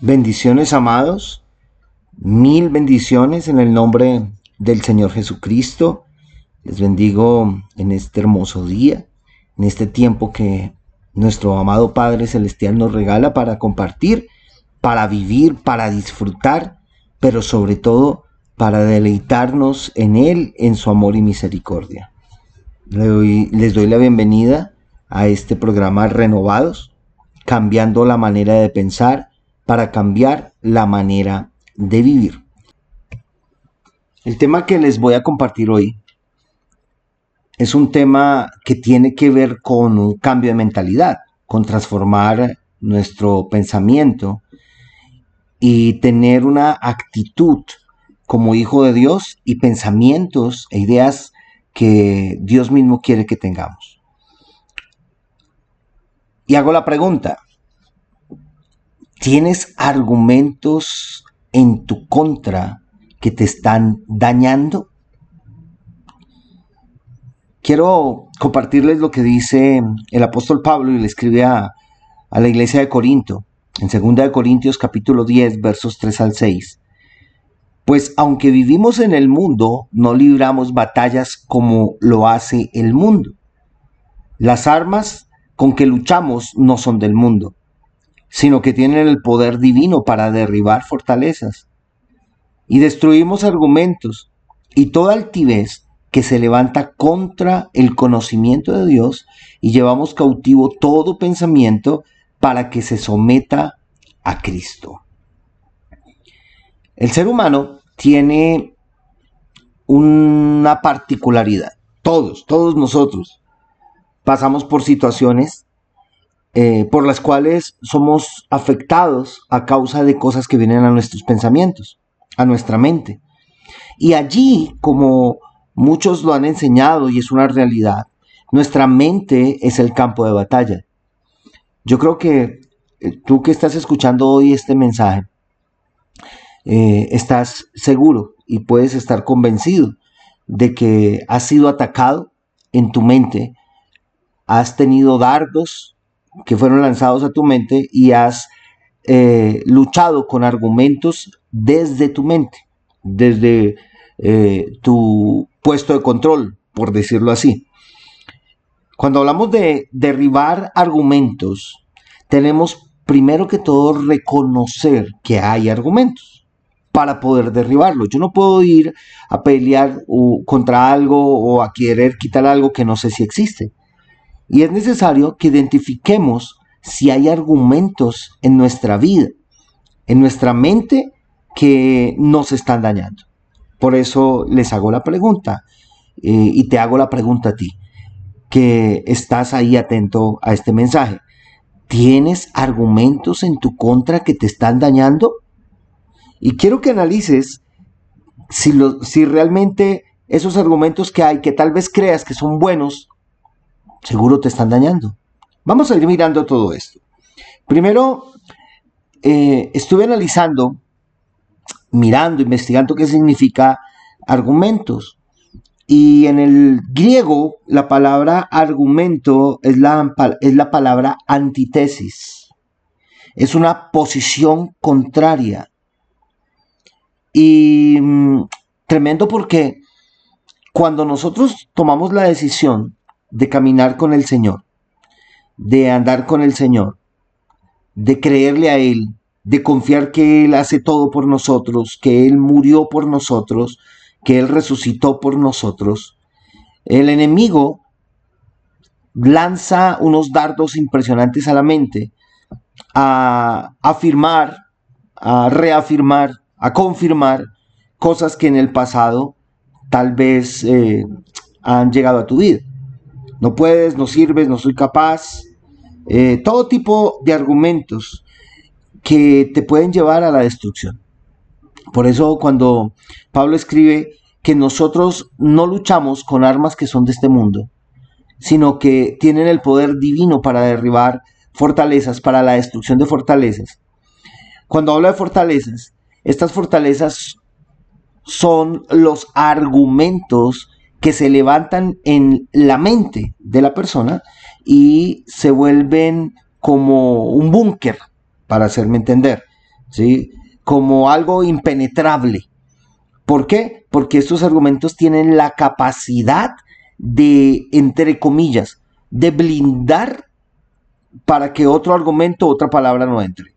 Bendiciones, amados. Mil bendiciones en el nombre del Señor Jesucristo. Les bendigo en este hermoso día, en este tiempo que nuestro amado Padre Celestial nos regala para compartir, para vivir, para disfrutar, pero sobre todo para deleitarnos en Él, en su amor y misericordia. Les doy la bienvenida a este programa Renovados, cambiando la manera de pensar para cambiar la manera de vivir. El tema que les voy a compartir hoy es un tema que tiene que ver con un cambio de mentalidad, con transformar nuestro pensamiento y tener una actitud como hijo de Dios y pensamientos e ideas que Dios mismo quiere que tengamos. Y hago la pregunta, ¿tienes argumentos en tu contra que te están dañando? Quiero compartirles lo que dice el apóstol Pablo y le escribe a, a la iglesia de Corinto, en 2 Corintios capítulo 10, versos 3 al 6. Pues aunque vivimos en el mundo, no libramos batallas como lo hace el mundo. Las armas con que luchamos no son del mundo, sino que tienen el poder divino para derribar fortalezas. Y destruimos argumentos y toda altivez que se levanta contra el conocimiento de Dios y llevamos cautivo todo pensamiento para que se someta a Cristo. El ser humano tiene una particularidad. Todos, todos nosotros pasamos por situaciones eh, por las cuales somos afectados a causa de cosas que vienen a nuestros pensamientos, a nuestra mente. Y allí, como muchos lo han enseñado y es una realidad, nuestra mente es el campo de batalla. Yo creo que eh, tú que estás escuchando hoy este mensaje, eh, estás seguro y puedes estar convencido de que has sido atacado en tu mente has tenido dardos que fueron lanzados a tu mente y has eh, luchado con argumentos desde tu mente, desde eh, tu puesto de control, por decirlo así. Cuando hablamos de derribar argumentos, tenemos primero que todo reconocer que hay argumentos para poder derribarlos. Yo no puedo ir a pelear contra algo o a querer quitar algo que no sé si existe. Y es necesario que identifiquemos si hay argumentos en nuestra vida, en nuestra mente, que nos están dañando. Por eso les hago la pregunta eh, y te hago la pregunta a ti, que estás ahí atento a este mensaje. ¿Tienes argumentos en tu contra que te están dañando? Y quiero que analices si, si realmente esos argumentos que hay, que tal vez creas que son buenos, seguro te están dañando. Vamos a ir mirando todo esto. Primero, eh, estuve analizando, mirando, investigando qué significa argumentos. Y en el griego, la palabra argumento es la, es la palabra antitesis. Es una posición contraria. Y mm, tremendo porque cuando nosotros tomamos la decisión de caminar con el Señor, de andar con el Señor, de creerle a Él, de confiar que Él hace todo por nosotros, que Él murió por nosotros, que Él resucitó por nosotros. El enemigo lanza unos dardos impresionantes a la mente, a afirmar, a reafirmar, a confirmar cosas que en el pasado tal vez eh, han llegado a tu vida no puedes, no sirves, no soy capaz, eh, todo tipo de argumentos que te pueden llevar a la destrucción. Por eso cuando Pablo escribe que nosotros no luchamos con armas que son de este mundo, sino que tienen el poder divino para derribar fortalezas, para la destrucción de fortalezas. Cuando habla de fortalezas, estas fortalezas son los argumentos que se levantan en la mente de la persona y se vuelven como un búnker, para hacerme entender. ¿sí? como algo impenetrable. ¿Por qué? Porque estos argumentos tienen la capacidad de, entre comillas, de blindar para que otro argumento, otra palabra no entre.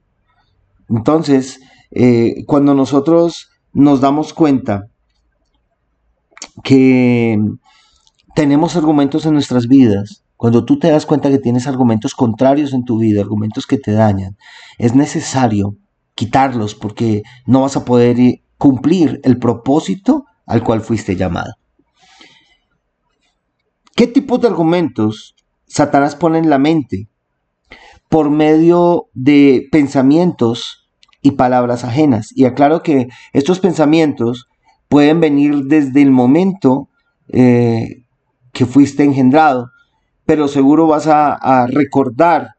Entonces, eh, cuando nosotros nos damos cuenta que tenemos argumentos en nuestras vidas, cuando tú te das cuenta que tienes argumentos contrarios en tu vida, argumentos que te dañan, es necesario quitarlos porque no vas a poder eh, cumplir el propósito al cual fuiste llamado. ¿Qué tipo de argumentos Satanás pone en la mente? Por medio de pensamientos y palabras ajenas. Y aclaro que estos pensamientos pueden venir desde el momento eh, que fuiste engendrado, pero seguro vas a recordar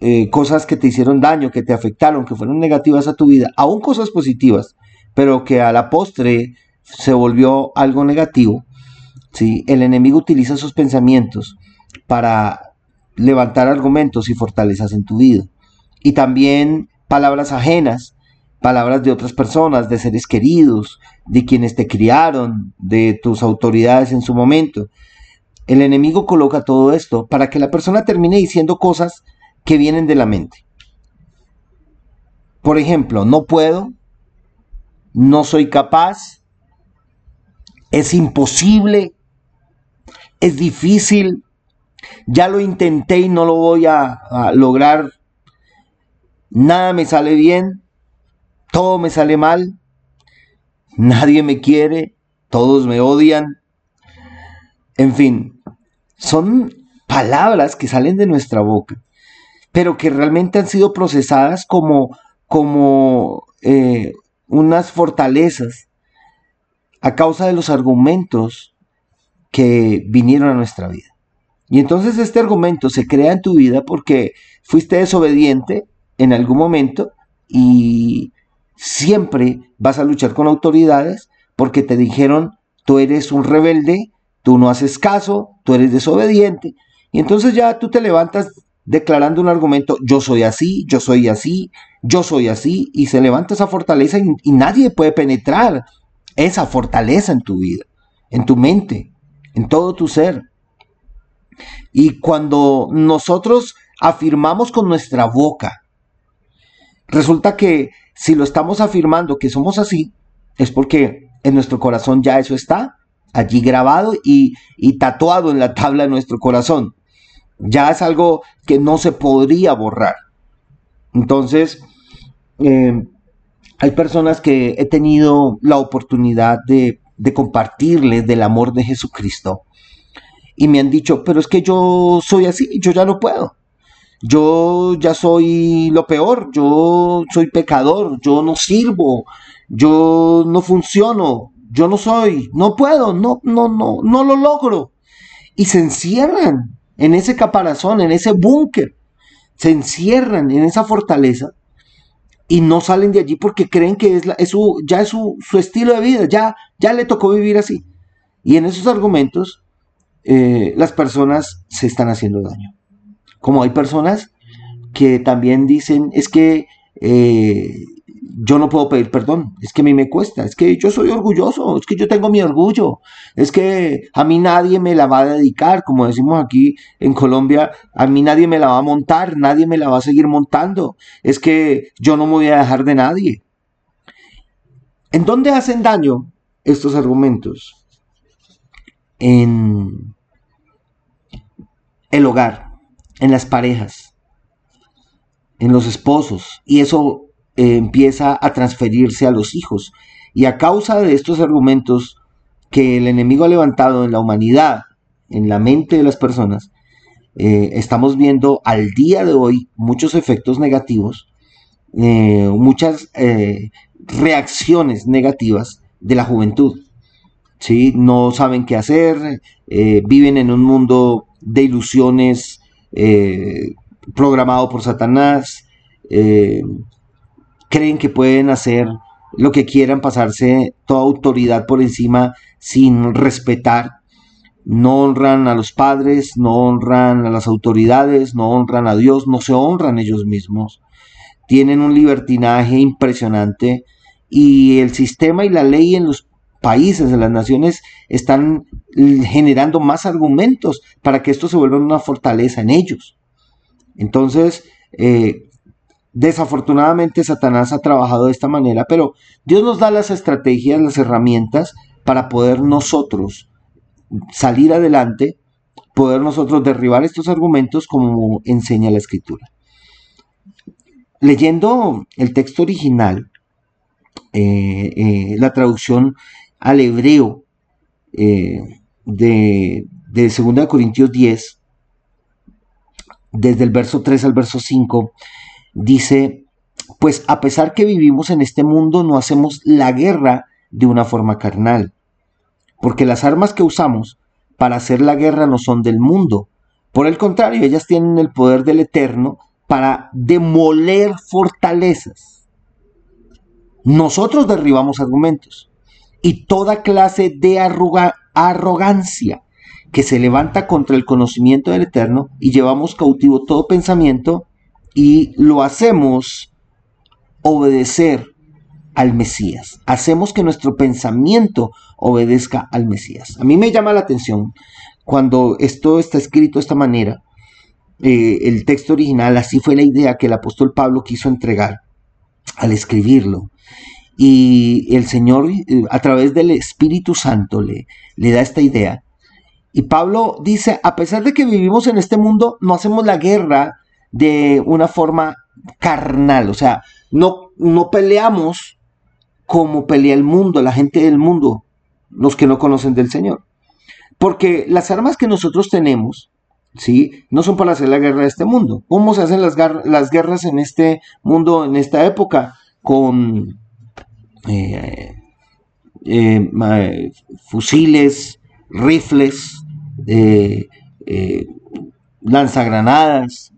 eh, cosas que te hicieron daño, que te afectaron, que fueron negativas a tu vida, aún cosas positivas, pero que a la postre se volvió algo negativo, ¿sí? el enemigo utiliza esos pensamientos para levantar argumentos y fortalezas en tu vida. Y también palabras ajenas, palabras de otras personas, de seres queridos, de quienes te criaron, de tus autoridades en su momento. El enemigo coloca todo esto para que la persona termine diciendo cosas que vienen de la mente. Por ejemplo, no puedo, no soy capaz, es imposible, es difícil, ya lo intenté y no lo voy a, lograr, nada me sale bien, todo me sale mal, nadie me quiere, todos me odian, en fin, son palabras que salen de nuestra boca pero que realmente han sido procesadas como, como eh, unas fortalezas a causa de los argumentos que vinieron a nuestra vida. Y entonces este argumento se crea en tu vida porque fuiste desobediente en algún momento y siempre vas a luchar con autoridades porque te dijeron, tú eres un rebelde, tú no haces caso, tú eres desobediente. Y entonces ya tú te levantas declarando un argumento, yo soy así, yo soy así, yo soy así, y se levanta esa fortaleza y, nadie puede penetrar esa fortaleza en tu vida, en tu mente, en todo tu ser. Y cuando nosotros afirmamos con nuestra boca, resulta que si lo estamos afirmando que somos así, es porque en nuestro corazón ya eso está allí grabado y, tatuado en la tabla de nuestro corazón. Ya es algo que no se podría borrar. Entonces, eh, hay personas que he tenido la oportunidad de, de compartirles del amor de Jesucristo y me han dicho, pero es que yo soy así, yo ya no puedo. Yo ya soy lo peor, yo soy pecador, yo no sirvo, yo no funciono, yo no soy, no puedo, no, no, no, no lo logro. Y se encierran en ese caparazón, en ese búnker. Se encierran en esa fortaleza y no salen de allí porque creen que es, la, su, ya es su, estilo de vida, ya, ya le tocó vivir así. Y en esos argumentos eh, las personas se están haciendo daño. Como hay personas que también dicen, es que eh, yo no puedo pedir perdón, es que a mí me cuesta, es que yo soy orgulloso, es que yo tengo mi orgullo, es que a mí nadie me la va a dedicar, como decimos aquí en Colombia, a mí nadie me la va a montar, nadie me la va a seguir montando, es que yo no me voy a dejar de nadie. ¿En dónde hacen daño estos argumentos? En el hogar, en las parejas, en los esposos, y eso eh, empieza a transferirse a los hijos. Y a causa de estos argumentos que el enemigo ha levantado en la humanidad, en la mente de las personas, eh, estamos viendo al día de hoy muchos efectos negativos, eh, muchas reacciones negativas de la juventud. ¿sí? No saben qué hacer, viven en un mundo de ilusiones programado por Satanás, creen que pueden hacer lo que quieran, pasarse toda autoridad por encima sin respetar. No honran a los padres, no honran a las autoridades, no honran a Dios, no se honran ellos mismos. tienen un libertinaje impresionante y el sistema y la ley en los países, las naciones, están generando más argumentos para que esto se vuelva una fortaleza en ellos. Entonces, eh, desafortunadamente Satanás ha trabajado de esta manera, pero Dios nos da las estrategias, las herramientas para poder nosotros salir adelante, poder nosotros derribar estos argumentos como enseña la escritura. Leyendo el texto original, eh, eh, la traducción al hebreo eh, de, de 2 Corintios 10, desde el verso 3 al verso 5, dice, pues a pesar que vivimos en este mundo, no hacemos la guerra de una forma carnal, porque las armas que usamos para hacer la guerra no son del mundo. Por el contrario, ellas tienen el poder del Eterno para demoler fortalezas. Nosotros derribamos argumentos y toda clase de arrogancia que se levanta contra el conocimiento del Eterno y llevamos cautivo todo pensamiento y lo hacemos obedecer al Mesías. Hacemos que nuestro pensamiento obedezca al Mesías. A mí me llama la atención cuando esto está escrito de esta manera, eh, el texto original, así fue la idea que el apóstol Pablo quiso entregar al escribirlo. Y el Señor, eh, a través del Espíritu Santo, le, le da esta idea. Y Pablo dice, a pesar de que vivimos en este mundo, no hacemos la guerra de una forma carnal, o sea, no, no peleamos como pelea el mundo, la gente del mundo, los que no conocen del Señor. Porque las armas que nosotros tenemos, ¿sí? No son para hacer la guerra de este mundo. ¿Cómo se hacen las, las guerras en este mundo, en esta época? Con eh, eh, fusiles, rifles, eh, lanzagranadas,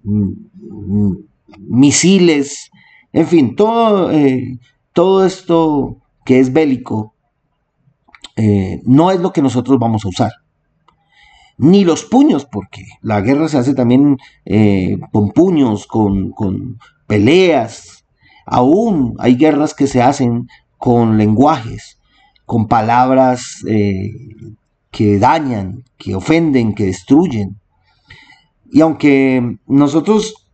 misiles, en fin, todo, todo esto que es bélico no es lo que nosotros vamos a usar. Ni los puños, porque la guerra se hace también con puños, con, con peleas. Aún hay guerras que se hacen con lenguajes, con palabras eh, que dañan, que ofenden, que destruyen. Y aunque nosotros,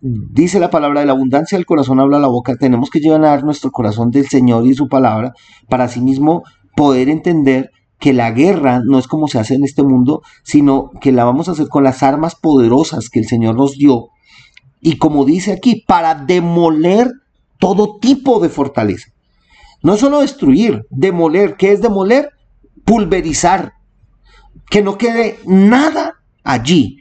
dice la palabra de la abundancia del corazón habla la boca, tenemos que llevar nuestro corazón del Señor y su palabra para asimismo poder entender que la guerra no es como se hace en este mundo, sino que la vamos a hacer con las armas poderosas que el Señor nos dio. Y como dice aquí, para demoler todo tipo de fortaleza. No solo destruir, demoler. ¿Qué es demoler? Pulverizar. Que no quede nada allí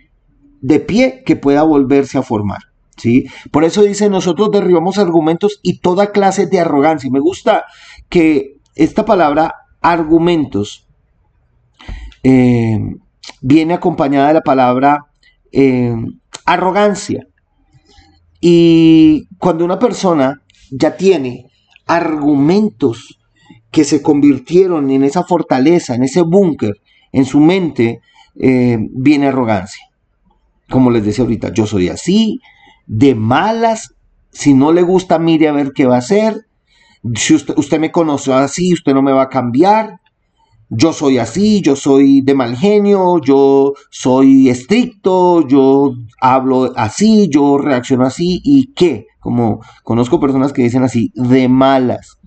de pie que pueda volverse a formar. ¿sí? Por eso dice, nosotros derribamos argumentos y toda clase de arrogancia. Me gusta que esta palabra argumentos eh, viene acompañada de la palabra eh, arrogancia. Y cuando una persona ya tiene argumentos que se convirtieron en esa fortaleza, en ese búnker, en su mente, eh, viene arrogancia. Como les decía ahorita, yo soy así, de malas, si no le gusta, mire a ver qué va a hacer. Si usted, usted me conoce así, usted no me va a cambiar. Yo soy así, yo soy de mal genio, yo soy estricto, yo hablo así, yo reacciono así, ¿y qué? como conozco personas que dicen así, de malas.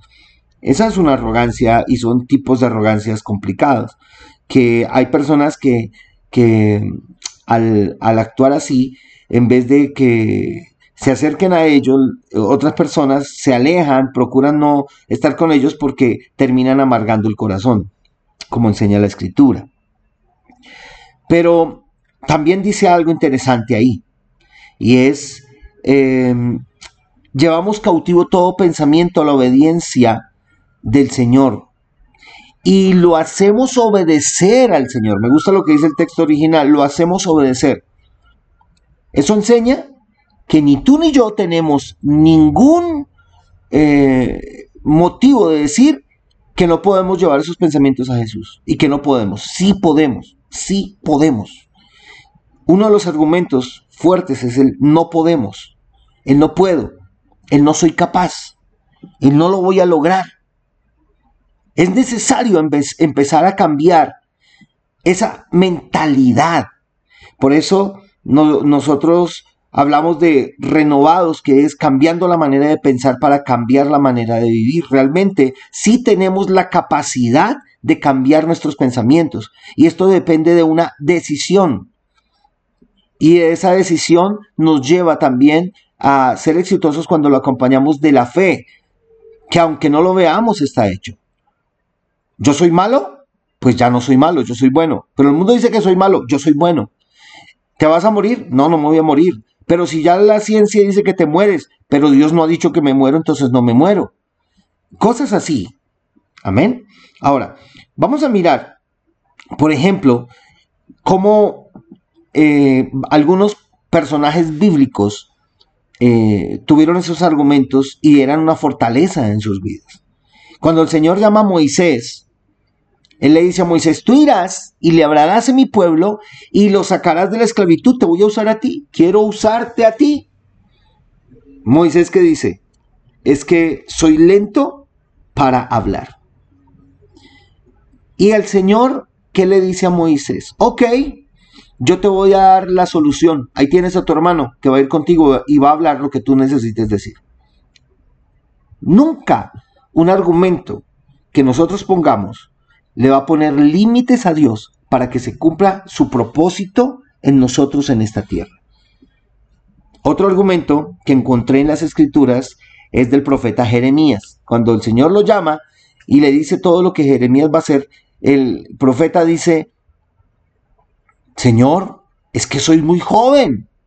Esa es una arrogancia y son tipos de arrogancias complicados. Que hay personas que, que al, actuar así, en vez de que se acerquen a ellos, otras personas se alejan, procuran no estar con ellos porque terminan amargando el corazón, como enseña la escritura. Pero también dice algo interesante ahí, y es em, llevamos cautivo todo pensamiento a la obediencia del Señor. Y lo hacemos obedecer al Señor. Me gusta lo que dice el texto original, lo hacemos obedecer. Eso enseña que ni tú ni yo tenemos ningún eh, motivo de decir que no podemos llevar esos pensamientos a Jesús. Y que no podemos. Sí podemos. Sí podemos. Uno de los argumentos fuertes es el no podemos. El no puedo. el no soy capaz, el no lo voy a lograr. Es necesario empezar a cambiar esa mentalidad. Por eso nosotros hablamos de renovados, que es cambiando la manera de pensar para cambiar la manera de vivir. Realmente sí tenemos la capacidad de cambiar nuestros pensamientos y esto depende de una decisión. Y esa decisión nos lleva también a ser exitosos cuando lo acompañamos de la fe, que aunque no lo veamos está hecho. ¿Yo soy malo? Pues ya no soy malo, yo soy bueno. Pero el mundo dice que soy malo, yo soy bueno. ¿Te vas a morir? No, no me voy a morir. Pero si ya la ciencia dice que te mueres, pero Dios no ha dicho que me muero, entonces no me muero. Cosas así. Amén. Ahora, vamos a mirar, por ejemplo, cómo eh, algunos personajes bíblicos eh, tuvieron esos argumentos y eran una fortaleza en sus vidas. Cuando el Señor llama a Moisés, él le dice a Moisés, tú irás y le hablarás a mi pueblo y lo sacarás de la esclavitud, te voy a usar a ti, quiero usarte a ti. Moisés que dice, es que soy lento para hablar. Y el Señor, ¿qué le dice a Moisés? Ok, yo te voy a dar la solución. Ahí tienes a tu hermano que va a ir contigo y va a hablar lo que tú necesites decir. Nunca un argumento que nosotros pongamos le va a poner límites a Dios para que se cumpla su propósito en nosotros en esta tierra. Otro argumento que encontré en las escrituras es del profeta Jeremías. Cuando el Señor lo llama y le dice todo lo que Jeremías va a hacer, el profeta dice, Señor, es que soy muy joven.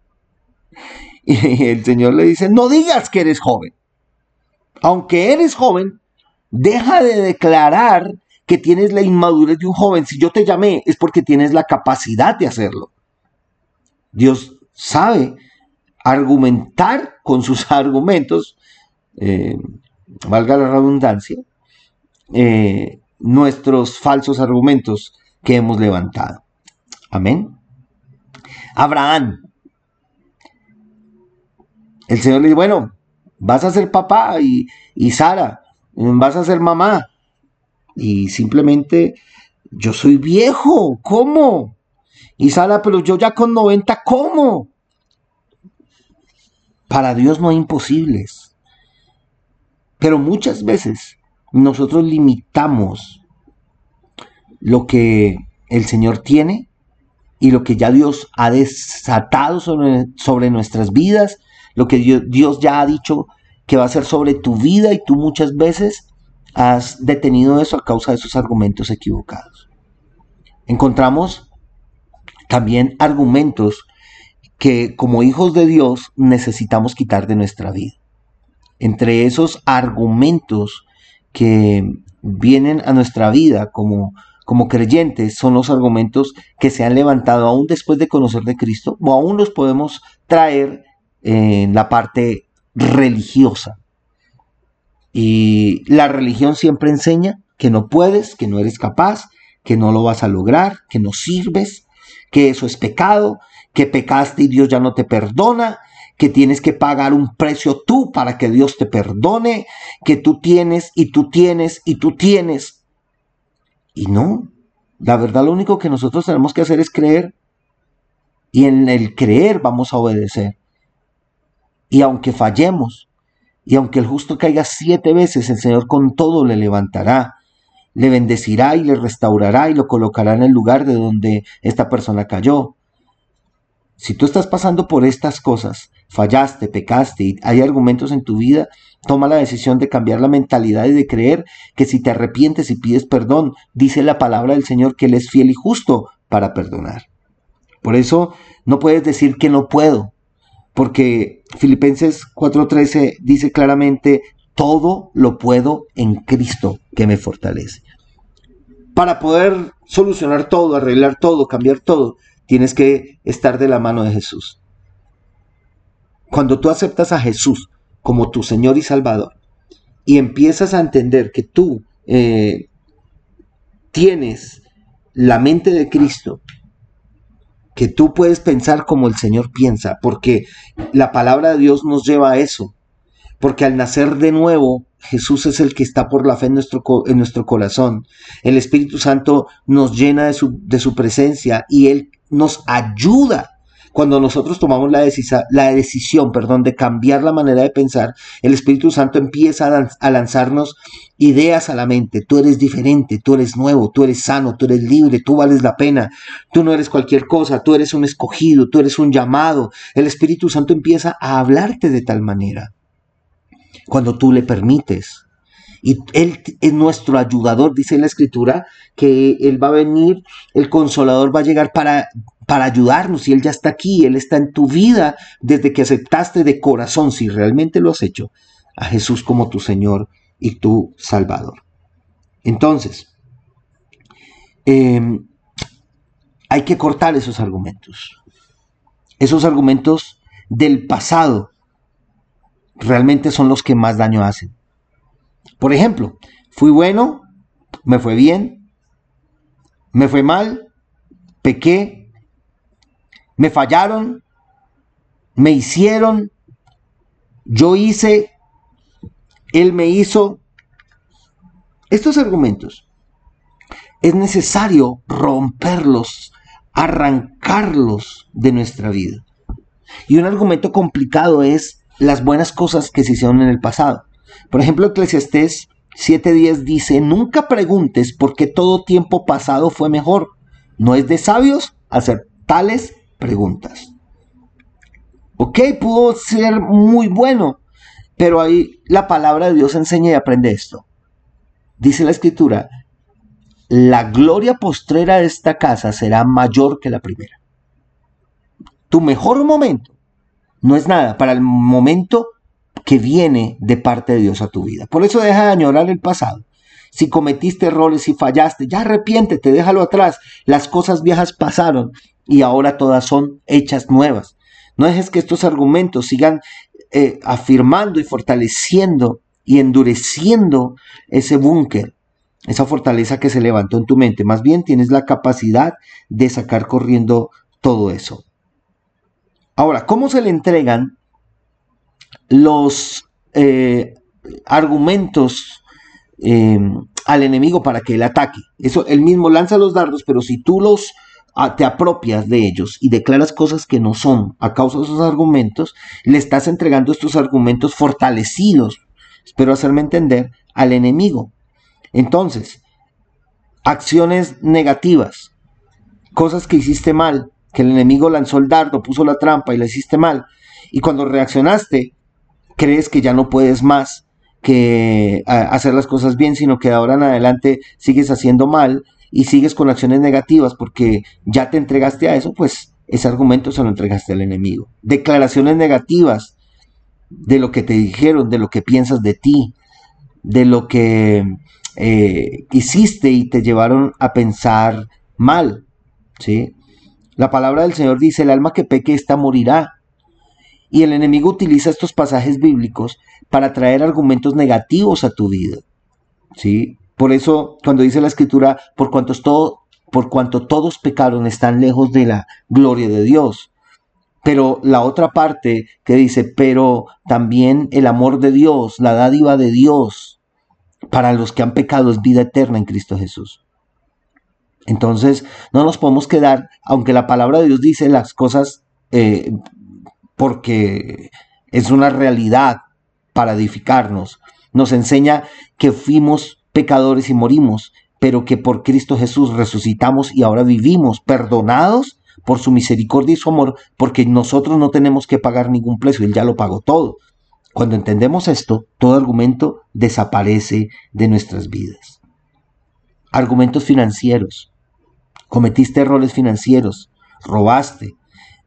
Y el Señor le dice, no digas que eres joven. Aunque eres joven, deja de declarar que tienes la inmadurez de un joven. Si yo te llamé es porque tienes la capacidad de hacerlo. Dios sabe argumentar con sus argumentos, eh, valga la redundancia, eh, nuestros falsos argumentos que hemos levantado. Amén. Abraham. El Señor le dice, bueno, vas a ser papá y, y Sara, vas a ser mamá y simplemente yo soy viejo, ¿cómo? Y Sara, pero yo ya con 90, ¿cómo? Para Dios no hay imposibles. Pero muchas veces nosotros limitamos lo que el Señor tiene y lo que ya Dios ha desatado sobre, sobre nuestras vidas, lo que Dios, Dios ya ha dicho que va a ser sobre tu vida y tú muchas veces has detenido eso a causa de esos argumentos equivocados. Encontramos también argumentos que como hijos de Dios necesitamos quitar de nuestra vida. Entre esos argumentos que vienen a nuestra vida como, como creyentes son los argumentos que se han levantado aún después de conocer de Cristo o aún los podemos traer en la parte religiosa. Y la religión siempre enseña que no puedes, que no eres capaz, que no lo vas a lograr, que no sirves, que eso es pecado, que pecaste y Dios ya no te perdona, que tienes que pagar un precio tú para que Dios te perdone, que tú tienes y tú tienes y tú tienes. Y no, la verdad lo único que nosotros tenemos que hacer es creer. Y en el creer vamos a obedecer. Y aunque fallemos, y aunque el justo caiga siete veces, el Señor con todo le levantará, le bendecirá y le restaurará y lo colocará en el lugar de donde esta persona cayó. Si tú estás pasando por estas cosas, fallaste, pecaste y hay argumentos en tu vida, toma la decisión de cambiar la mentalidad y de creer que si te arrepientes y pides perdón, dice la palabra del Señor que Él es fiel y justo para perdonar. Por eso no puedes decir que no puedo, porque Filipenses 4:13 dice claramente, todo lo puedo en Cristo que me fortalece. Para poder solucionar todo, arreglar todo, cambiar todo, tienes que estar de la mano de Jesús. Cuando tú aceptas a Jesús como tu Señor y Salvador y empiezas a entender que tú eh, tienes la mente de Cristo que tú puedes pensar como el Señor piensa, porque la palabra de Dios nos lleva a eso. porque al nacer de nuevo, Jesús es el que está por la fe en nuestro, en nuestro corazón. El Espíritu Santo nos llena de su, de su presencia y Él nos ayuda cuando nosotros tomamos la, decisión perdón, de cambiar la manera de pensar, el Espíritu Santo empieza a, a lanzarnos ideas a la mente. Tú eres diferente, tú eres nuevo, tú eres sano, tú eres libre, tú vales la pena, tú no eres cualquier cosa, tú eres un escogido, tú eres un llamado. El Espíritu Santo empieza a hablarte de tal manera cuando tú le permites. Y Él es nuestro ayudador, dice la escritura, que Él va a venir, el consolador va a llegar para para ayudarnos y Él ya está aquí, Él está en tu vida desde que aceptaste de corazón, si realmente lo has hecho, a Jesús como tu Señor y tu Salvador. Entonces, em, hay que cortar esos argumentos. Esos argumentos del pasado realmente son los que más daño hacen. Por ejemplo, fui bueno, me fue bien, me fue mal, pequé, me fallaron, me hicieron, yo hice, él me hizo. Estos argumentos es necesario romperlos, arrancarlos de nuestra vida. Y un argumento complicado es las buenas cosas que se hicieron en el pasado. Por ejemplo, Eclesiastés 7:10 dice, nunca preguntes por qué todo tiempo pasado fue mejor. No es de sabios hacer tales preguntas. Ok, pudo ser muy bueno, pero ahí la palabra de Dios enseña y aprende esto. Dice la escritura, la gloria postrera de esta casa será mayor que la primera. Tu mejor momento no es nada para el momento que viene de parte de Dios a tu vida. Por eso deja de añorar el pasado. Si cometiste errores y fallaste, ya arrepiéntete, déjalo atrás. Las cosas viejas pasaron y ahora todas son hechas nuevas. No dejes que estos argumentos sigan eh, afirmando y fortaleciendo y endureciendo ese búnker, esa fortaleza que se levantó en tu mente. Más bien tienes la capacidad de sacar corriendo todo eso. Ahora, ¿cómo se le entregan los eh, argumentos eh, al enemigo para que él ataque? Eso, él mismo lanza los dardos, pero si tú los te apropias de ellos y declaras cosas que no son. A causa de esos argumentos, le estás entregando estos argumentos fortalecidos, espero hacerme entender, al enemigo. Entonces, acciones negativas, cosas que hiciste mal, que el enemigo lanzó el dardo, puso la trampa y la hiciste mal, y cuando reaccionaste, crees que ya no puedes más que hacer las cosas bien, sino que de ahora en adelante sigues haciendo mal, y sigues con acciones negativas porque ya te entregaste a eso, pues ese argumento se lo entregaste al enemigo. Declaraciones negativas de lo que te dijeron, de lo que piensas de ti, de lo que eh, hiciste y te llevaron a pensar mal. ¿sí? La palabra del Señor dice, el alma que peque, esta morirá. Y el enemigo utiliza estos pasajes bíblicos para traer argumentos negativos a tu vida. ¿sí? Por eso, cuando dice la escritura, por cuanto, todos pecaron, están lejos de la gloria de Dios. Pero la otra parte que dice, pero también el amor de Dios, la dádiva de Dios para los que han pecado es vida eterna en Cristo Jesús. Entonces, no nos podemos quedar, aunque la palabra de Dios dice las cosas eh, porque es una realidad para edificarnos, nos enseña que fuimos pecadores y morimos, pero que por Cristo Jesús resucitamos y ahora vivimos perdonados por su misericordia y su amor, porque nosotros no tenemos que pagar ningún precio, Él ya lo pagó todo. Cuando entendemos esto, todo argumento desaparece de nuestras vidas. Argumentos financieros. Cometiste errores financieros, robaste,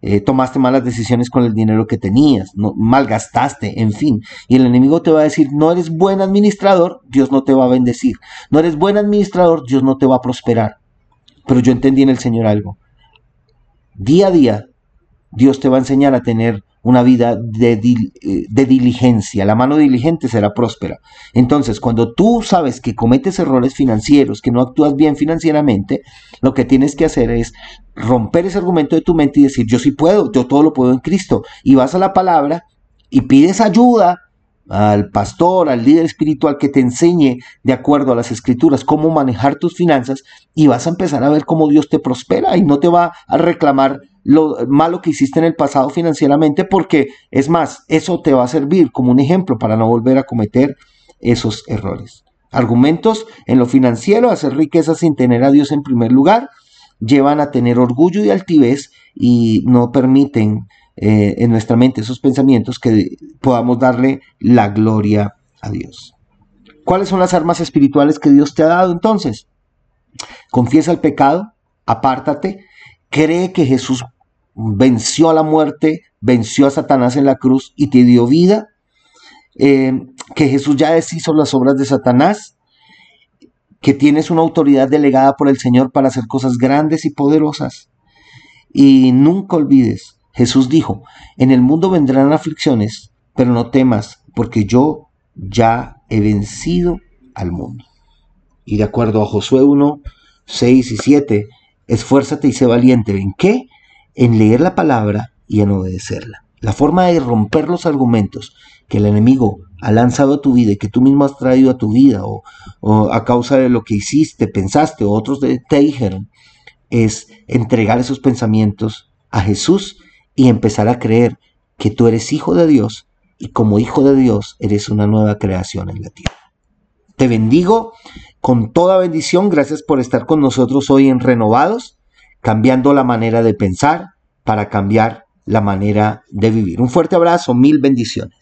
eh, tomaste malas decisiones con el dinero que tenías, malgastaste, en fin. Y el enemigo te va a decir, no eres buen administrador, Dios no te va a bendecir. No eres buen administrador, Dios no te va a prosperar. Pero yo entendí en el Señor algo. Día a día, Dios te va a enseñar a tener una vida de, eh, de, diligencia. La mano diligente será próspera. Entonces, cuando tú sabes que cometes errores financieros, que no actúas bien financieramente, lo que tienes que hacer es romper ese argumento de tu mente y decir, yo sí puedo, yo todo lo puedo en Cristo. Y vas a la palabra y pides ayuda al pastor, al líder espiritual que te enseñe de acuerdo a las escrituras cómo manejar tus finanzas y vas a empezar a ver cómo Dios te prospera y no te va a reclamar lo malo que hiciste en el pasado financieramente porque es más, eso te va a servir como un ejemplo para no volver a cometer esos errores. Argumentos en lo financiero, hacer riqueza sin tener a Dios en primer lugar, llevan a tener orgullo y altivez y no permiten eh, en nuestra mente esos pensamientos que podamos darle la gloria a Dios. ¿Cuáles son las armas espirituales que Dios te ha dado entonces? Confiesa el pecado, apártate, cree que Jesús venció a la muerte, venció a Satanás en la cruz y te dio vida, eh, que Jesús ya deshizo las obras de Satanás, que tienes una autoridad delegada por el Señor para hacer cosas grandes y poderosas. Y nunca olvides Jesús dijo, en el mundo vendrán aflicciones, pero no temas, porque yo ya he vencido al mundo. Y de acuerdo a Josué 1, 6 y 7, esfuérzate y sé valiente. ¿En qué? En leer la palabra y en obedecerla. La forma de romper los argumentos que el enemigo ha lanzado a tu vida y que tú mismo has traído a tu vida o, a causa de lo que hiciste, pensaste o otros te dijeron, es entregar esos pensamientos a Jesús y empezar a creer que tú eres hijo de Dios y como hijo de Dios eres una nueva creación en la tierra. Te bendigo con toda bendición. Gracias por estar con nosotros hoy en Renovados, cambiando la manera de pensar para cambiar la manera de vivir. Un fuerte abrazo, mil bendiciones.